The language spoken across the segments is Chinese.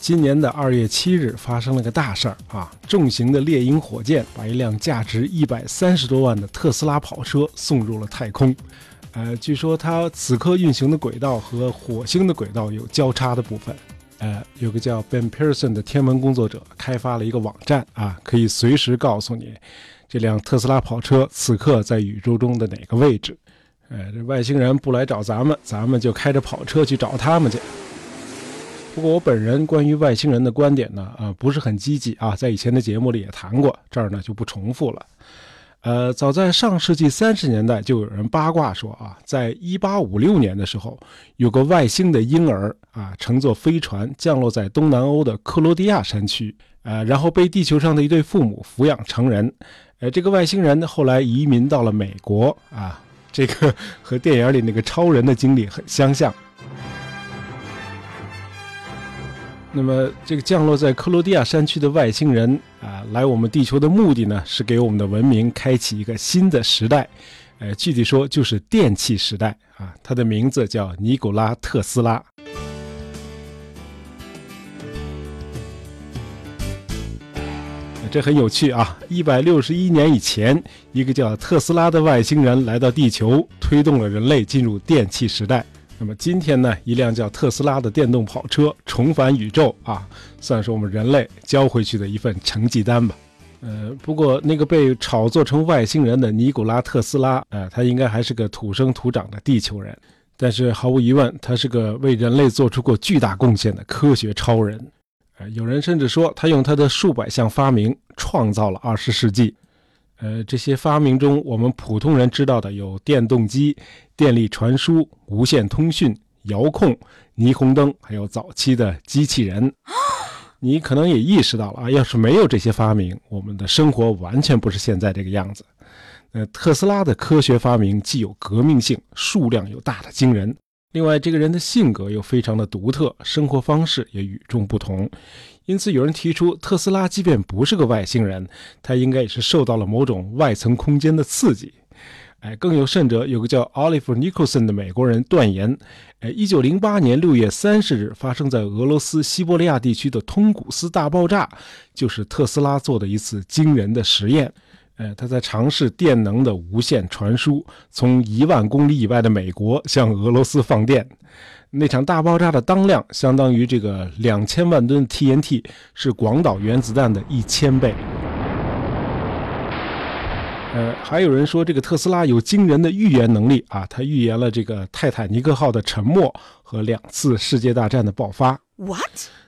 今年的二月七日发生了个大事儿啊！重型的猎鹰火箭把一辆价值一百三十多万的特斯拉跑车送入了太空。呃，据说它此刻运行的轨道和火星的轨道有交叉的部分。呃，有个叫 Ben Pearson 的天文工作者开发了一个网站啊，可以随时告诉你这辆特斯拉跑车此刻在宇宙中的哪个位置。呃，这外星人不来找咱们，咱们就开着跑车去找他们去。不过我本人关于外星人的观点呢，啊，不是很积极啊，在以前的节目里也谈过，这儿呢就不重复了。呃，早在上世纪三十年代，就有人八卦说啊，在一八五六年的时候，有个外星的婴儿啊，乘坐飞船降落在东南欧的克罗地亚山区，呃，然后被地球上的一对父母抚养成人。呃，这个外星人后来移民到了美国啊，这个和电影里那个超人的经历很相像。那么，这个降落在克罗地亚山区的外星人啊，来我们地球的目的呢，是给我们的文明开启一个新的时代。呃，具体说就是电气时代啊。他的名字叫尼古拉特斯拉。这很有趣啊！一百六十一年以前，一个叫特斯拉的外星人来到地球，推动了人类进入电气时代。那么今天呢，一辆叫特斯拉的电动跑车重返宇宙啊，算是我们人类交回去的一份成绩单吧。呃，不过那个被炒作成外星人的尼古拉特斯拉，呃，他应该还是个土生土长的地球人。但是毫无疑问，他是个为人类做出过巨大贡献的科学超人。有人甚至说，他用他的数百项发明创造了二十世纪。呃，这些发明中，我们普通人知道的有电动机、电力传输、无线通讯、遥控、霓虹灯，还有早期的机器人。你可能也意识到了啊，要是没有这些发明，我们的生活完全不是现在这个样子。呃，特斯拉的科学发明既有革命性，数量又大的惊人。另外，这个人的性格又非常的独特，生活方式也与众不同。因此，有人提出，特斯拉即便不是个外星人，他应该也是受到了某种外层空间的刺激。哎，更有甚者，有个叫 Oliver Nicholson 的美国人断言，哎，一九零八年六月三十日发生在俄罗斯西伯利亚地区的通古斯大爆炸，就是特斯拉做的一次惊人的实验。哎，他在尝试电能的无线传输，从一万公里以外的美国向俄罗斯放电。那场大爆炸的当量相当于这个两千万吨 TNT，是广岛原子弹的一千倍。呃，还有人说这个特斯拉有惊人的预言能力啊，他预言了这个泰坦尼克号的沉没和两次世界大战的爆发。What？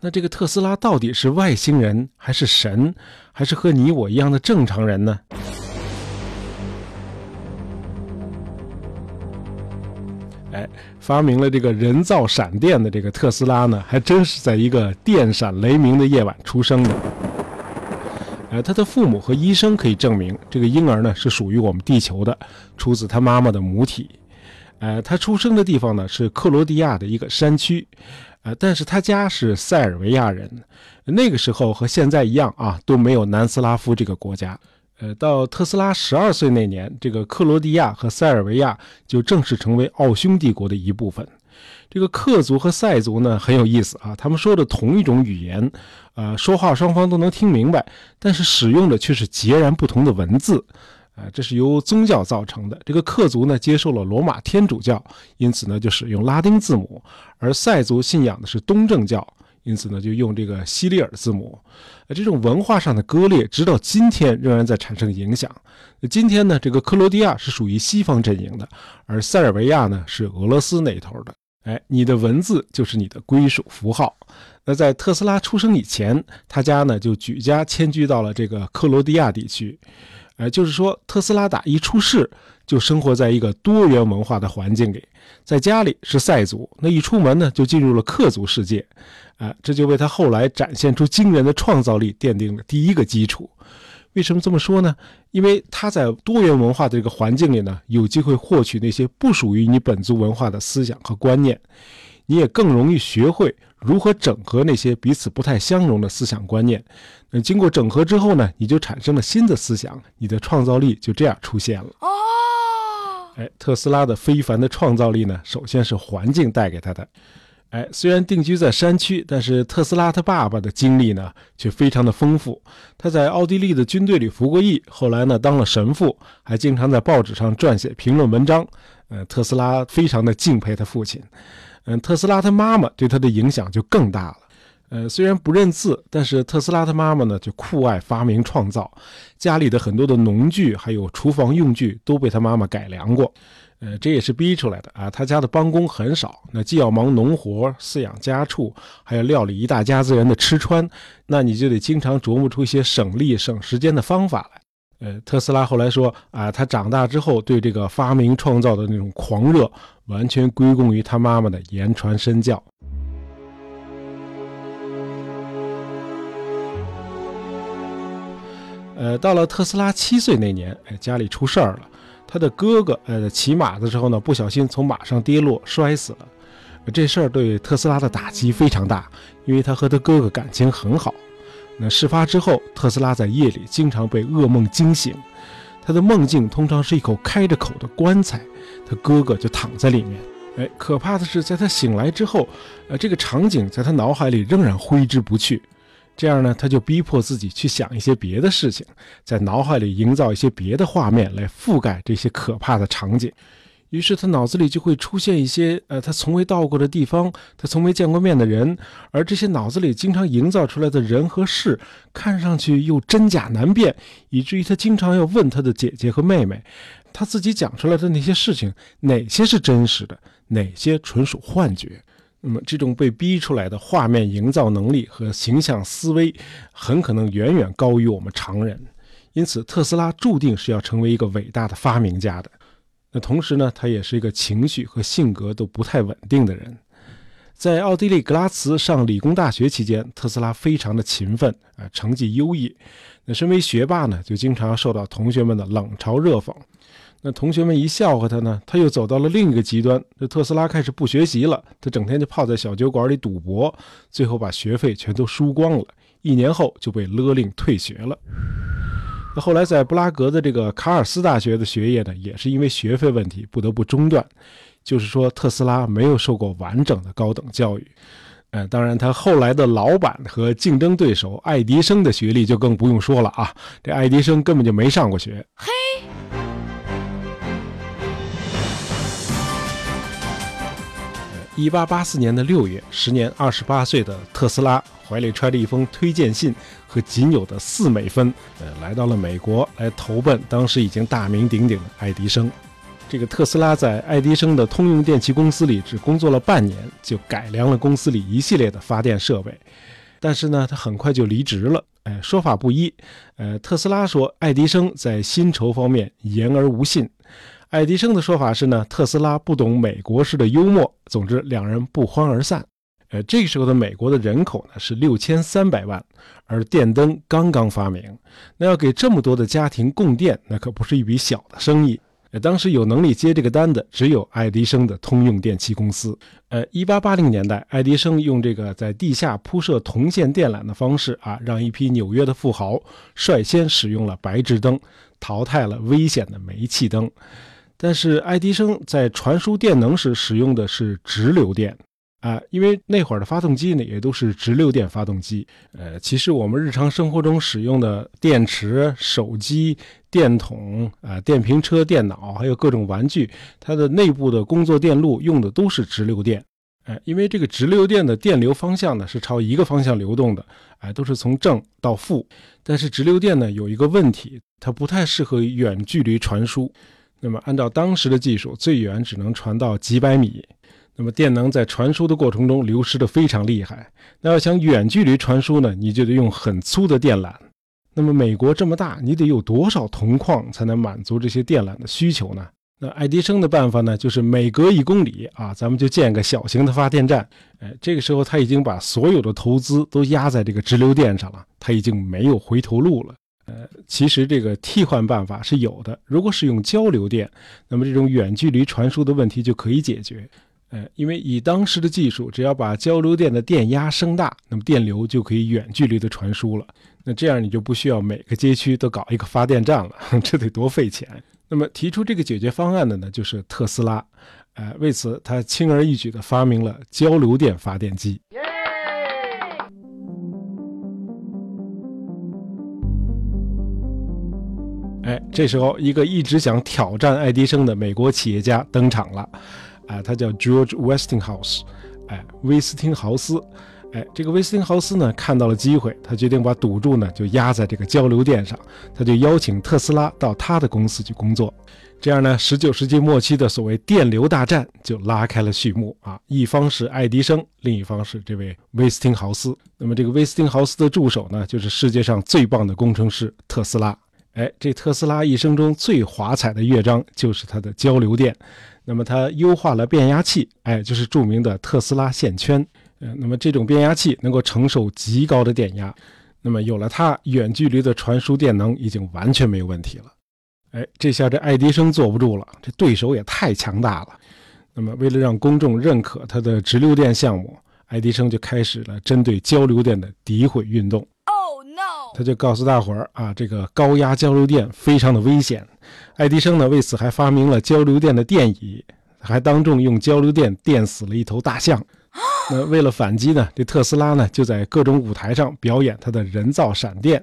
那这个特斯拉到底是外星人还是神，还是和你我一样的正常人呢？哎，发明了这个人造闪电的这个特斯拉呢，还真是在一个电闪雷鸣的夜晚出生的。呃，他的父母和医生可以证明，这个婴儿呢是属于我们地球的，出自他妈妈的母体。呃，他出生的地方呢是克罗地亚的一个山区，呃，但是他家是塞尔维亚人，那个时候和现在一样啊，都没有南斯拉夫这个国家。呃，到特斯拉十二岁那年，这个克罗地亚和塞尔维亚就正式成为奥匈帝国的一部分。这个克族和塞族呢很有意思啊，他们说的同一种语言，呃，说话双方都能听明白，但是使用的却是截然不同的文字。啊，这是由宗教造成的。这个克族呢接受了罗马天主教，因此呢就使用拉丁字母；而塞族信仰的是东正教。因此呢，就用这个西里尔字母。呃，这种文化上的割裂，直到今天仍然在产生影响。今天呢，这个克罗地亚是属于西方阵营的，而塞尔维亚呢是俄罗斯那头的。哎，你的文字就是你的归属符号。那在特斯拉出生以前，他家呢就举家迁居到了这个克罗地亚地区。哎，就是说，特斯拉打一出世就生活在一个多元文化的环境里，在家里是塞族，那一出门呢就进入了克族世界。啊，这就为他后来展现出惊人的创造力奠定了第一个基础。为什么这么说呢？因为他在多元文化的这个环境里呢，有机会获取那些不属于你本族文化的思想和观念，你也更容易学会如何整合那些彼此不太相容的思想观念。那经过整合之后呢，你就产生了新的思想，你的创造力就这样出现了。哦。哎，特斯拉的非凡的创造力呢，首先是环境带给他的。哎，虽然定居在山区，但是特斯拉他爸爸的经历呢却非常的丰富。他在奥地利的军队里服过役，后来呢当了神父，还经常在报纸上撰写评论文章。呃，特斯拉非常的敬佩他父亲。嗯，特斯拉他妈妈对他的影响就更大了。呃，虽然不认字，但是特斯拉他妈妈呢就酷爱发明创造，家里的很多的农具还有厨房用具都被他妈妈改良过。呃，这也是逼出来的啊！他家的帮工很少，那既要忙农活、饲养家畜，还要料理一大家子人的吃穿，那你就得经常琢磨出一些省力省时间的方法来。呃，特斯拉后来说啊，他长大之后对这个发明创造的那种狂热，完全归功于他妈妈的言传身教。呃，到了特斯拉七岁那年，哎，家里出事儿了。他的哥哥，呃，骑马的时候呢，不小心从马上跌落，摔死了。这事儿对特斯拉的打击非常大，因为他和他哥哥感情很好。那事发之后，特斯拉在夜里经常被噩梦惊醒，他的梦境通常是一口开着口的棺材，他哥哥就躺在里面。哎，可怕的是，在他醒来之后，呃，这个场景在他脑海里仍然挥之不去。这样呢，他就逼迫自己去想一些别的事情，在脑海里营造一些别的画面来覆盖这些可怕的场景。于是他脑子里就会出现一些呃他从未到过的地方，他从未见过面的人，而这些脑子里经常营造出来的人和事，看上去又真假难辨，以至于他经常要问他的姐姐和妹妹，他自己讲出来的那些事情哪些是真实的，哪些纯属幻觉。那么，这种被逼出来的画面营造能力和形象思维，很可能远远高于我们常人。因此，特斯拉注定是要成为一个伟大的发明家的。那同时呢，他也是一个情绪和性格都不太稳定的人。在奥地利格拉茨上理工大学期间，特斯拉非常的勤奋啊，成绩优异。那身为学霸呢，就经常受到同学们的冷嘲热讽。那同学们一笑话他呢，他又走到了另一个极端。这特斯拉开始不学习了，他整天就泡在小酒馆里赌博，最后把学费全都输光了。一年后就被勒令退学了。那后来在布拉格的这个卡尔斯大学的学业呢，也是因为学费问题不得不中断。就是说，特斯拉没有受过完整的高等教育。呃，当然，他后来的老板和竞争对手爱迪生的学历就更不用说了啊。这爱迪生根本就没上过学。嘿。一八八四年的六月，时年二十八岁的特斯拉怀里揣着一封推荐信和仅有的四美分，呃，来到了美国，来投奔当时已经大名鼎鼎的爱迪生。这个特斯拉在爱迪生的通用电气公司里只工作了半年，就改良了公司里一系列的发电设备。但是呢，他很快就离职了。哎，说法不一。呃，特斯拉说爱迪生在薪酬方面言而无信。爱迪生的说法是呢，特斯拉不懂美国式的幽默。总之，两人不欢而散。呃，这个时候的美国的人口呢是六千三百万，而电灯刚刚发明，那要给这么多的家庭供电，那可不是一笔小的生意。呃，当时有能力接这个单的只有爱迪生的通用电气公司。呃，一八八零年代，爱迪生用这个在地下铺设铜线电缆的方式啊，让一批纽约的富豪率先使用了白炽灯，淘汰了危险的煤气灯。但是爱迪生在传输电能时使用的是直流电啊，因为那会儿的发动机呢也都是直流电发动机。呃，其实我们日常生活中使用的电池、手机、电筒啊、电瓶车、电脑，还有各种玩具，它的内部的工作电路用的都是直流电。哎，因为这个直流电的电流方向呢是朝一个方向流动的，哎，都是从正到负。但是直流电呢有一个问题，它不太适合远距离传输。那么，按照当时的技术，最远只能传到几百米。那么，电能在传输的过程中流失的非常厉害。那要想远距离传输呢，你就得用很粗的电缆。那么，美国这么大，你得有多少铜矿才能满足这些电缆的需求呢？那爱迪生的办法呢，就是每隔一公里啊，咱们就建个小型的发电站。哎，这个时候他已经把所有的投资都压在这个直流电上了，他已经没有回头路了。呃，其实这个替换办法是有的。如果使用交流电，那么这种远距离传输的问题就可以解决。呃，因为以当时的技术，只要把交流电的电压升大，那么电流就可以远距离的传输了。那这样你就不需要每个街区都搞一个发电站了，这得多费钱。那么提出这个解决方案的呢，就是特斯拉。哎，为此他轻而易举地发明了交流电发电机。哎，这时候一个一直想挑战爱迪生的美国企业家登场了。哎，他叫 George Westinghouse。哎，威斯汀豪斯。哎，这个威斯汀豪斯呢，看到了机会，他决定把赌注呢就压在这个交流电上。他就邀请特斯拉到他的公司去工作。这样呢，十九世纪末期的所谓电流大战就拉开了序幕啊！一方是爱迪生，另一方是这位威斯汀豪斯。那么这个威斯汀豪斯的助手呢，就是世界上最棒的工程师特斯拉。哎，这特斯拉一生中最华彩的乐章就是他的交流电。那么它优化了变压器，哎，就是著名的特斯拉线圈。呃，那么这种变压器能够承受极高的电压。那么有了它，远距离的传输电能已经完全没有问题了。哎，这下这爱迪生坐不住了，这对手也太强大了。那么，为了让公众认可他的直流电项目，爱迪生就开始了针对交流电的诋毁运动。他就告诉大伙儿啊，这个高压交流电非常的危险。爱迪生呢，为此还发明了交流电的电椅，还当众用交流电电死了一头大象。那为了反击呢，这特斯拉呢，就在各种舞台上表演他的人造闪电。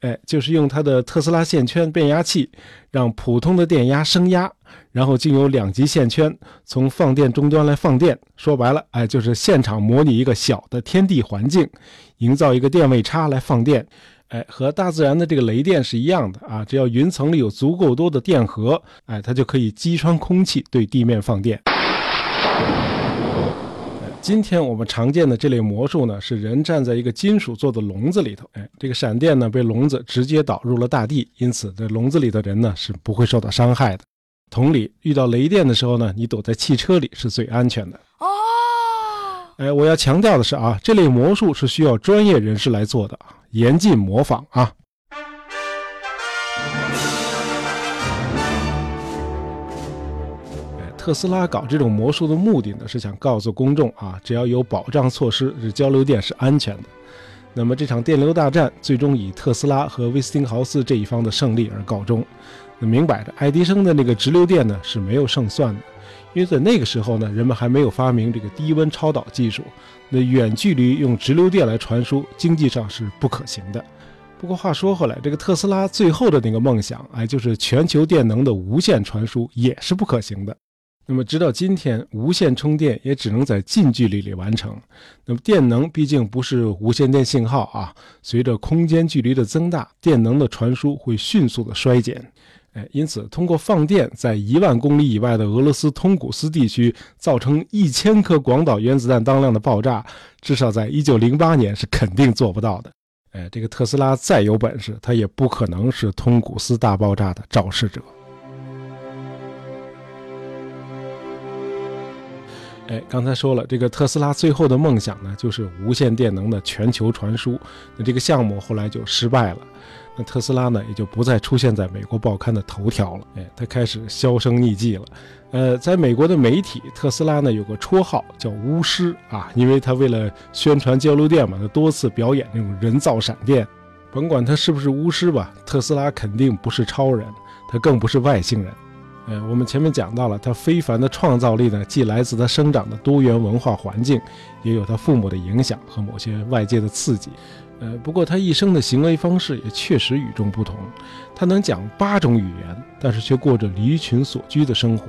哎，就是用他的特斯拉线圈变压器，让普通的电压升压，然后经由两极线圈从放电终端来放电。说白了，哎，就是现场模拟一个小的天地环境，营造一个电位差来放电。哎，和大自然的这个雷电是一样的啊，只要云层里有足够多的电荷，哎，它就可以击穿空气对地面放电。今天我们常见的这类魔术呢，是人站在一个金属做的笼子里头，哎，这个闪电呢被笼子直接导入了大地，因此这笼子里的人呢是不会受到伤害的。同理，遇到雷电的时候呢，你躲在汽车里是最安全的。哦，哎，我要强调的是啊，这类魔术是需要专业人士来做的，严禁模仿啊。特斯拉搞这种魔术的目的呢，是想告诉公众啊，只要有保障措施，这交流电是安全的。那么这场电流大战最终以特斯拉和威斯汀豪斯这一方的胜利而告终。那明摆着，爱迪生的那个直流电呢是没有胜算的，因为在那个时候呢，人们还没有发明这个低温超导技术，那远距离用直流电来传输，经济上是不可行的。不过话说回来，这个特斯拉最后的那个梦想，哎，就是全球电能的无线传输，也是不可行的。那么，直到今天，无线充电也只能在近距离里完成。那么，电能毕竟不是无线电信号啊，随着空间距离的增大，电能的传输会迅速的衰减。哎，因此，通过放电，在一万公里以外的俄罗斯通古斯地区造成一千颗广岛原子弹当量的爆炸，至少在一九零八年是肯定做不到的。哎，这个特斯拉再有本事，他也不可能是通古斯大爆炸的肇事者。哎，刚才说了，这个特斯拉最后的梦想呢，就是无线电能的全球传输。那这个项目后来就失败了，那特斯拉呢，也就不再出现在美国报刊的头条了。哎，他开始销声匿迹了。呃，在美国的媒体，特斯拉呢有个绰号叫“巫师”啊，因为他为了宣传交流电嘛，他多次表演那种人造闪电。甭管他是不是巫师吧，特斯拉肯定不是超人，他更不是外星人。呃，我们前面讲到了，他非凡的创造力呢，既来自他生长的多元文化环境，也有他父母的影响和某些外界的刺激。呃，不过他一生的行为方式也确实与众不同。他能讲八种语言，但是却过着离群所居的生活。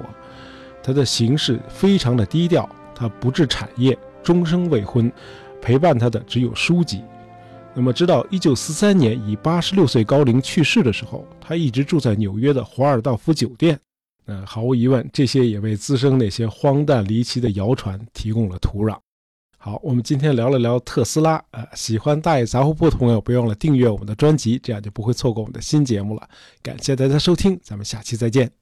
他的行事非常的低调，他不置产业，终生未婚，陪伴他的只有书籍。那么，直到1943年以86岁高龄去世的时候，他一直住在纽约的华尔道夫酒店。嗯，毫无疑问，这些也为滋生那些荒诞离奇的谣传提供了土壤。好，我们今天聊了聊特斯拉。呃，喜欢大爷杂货铺的朋友，别忘了订阅我们的专辑，这样就不会错过我们的新节目了。感谢大家收听，咱们下期再见。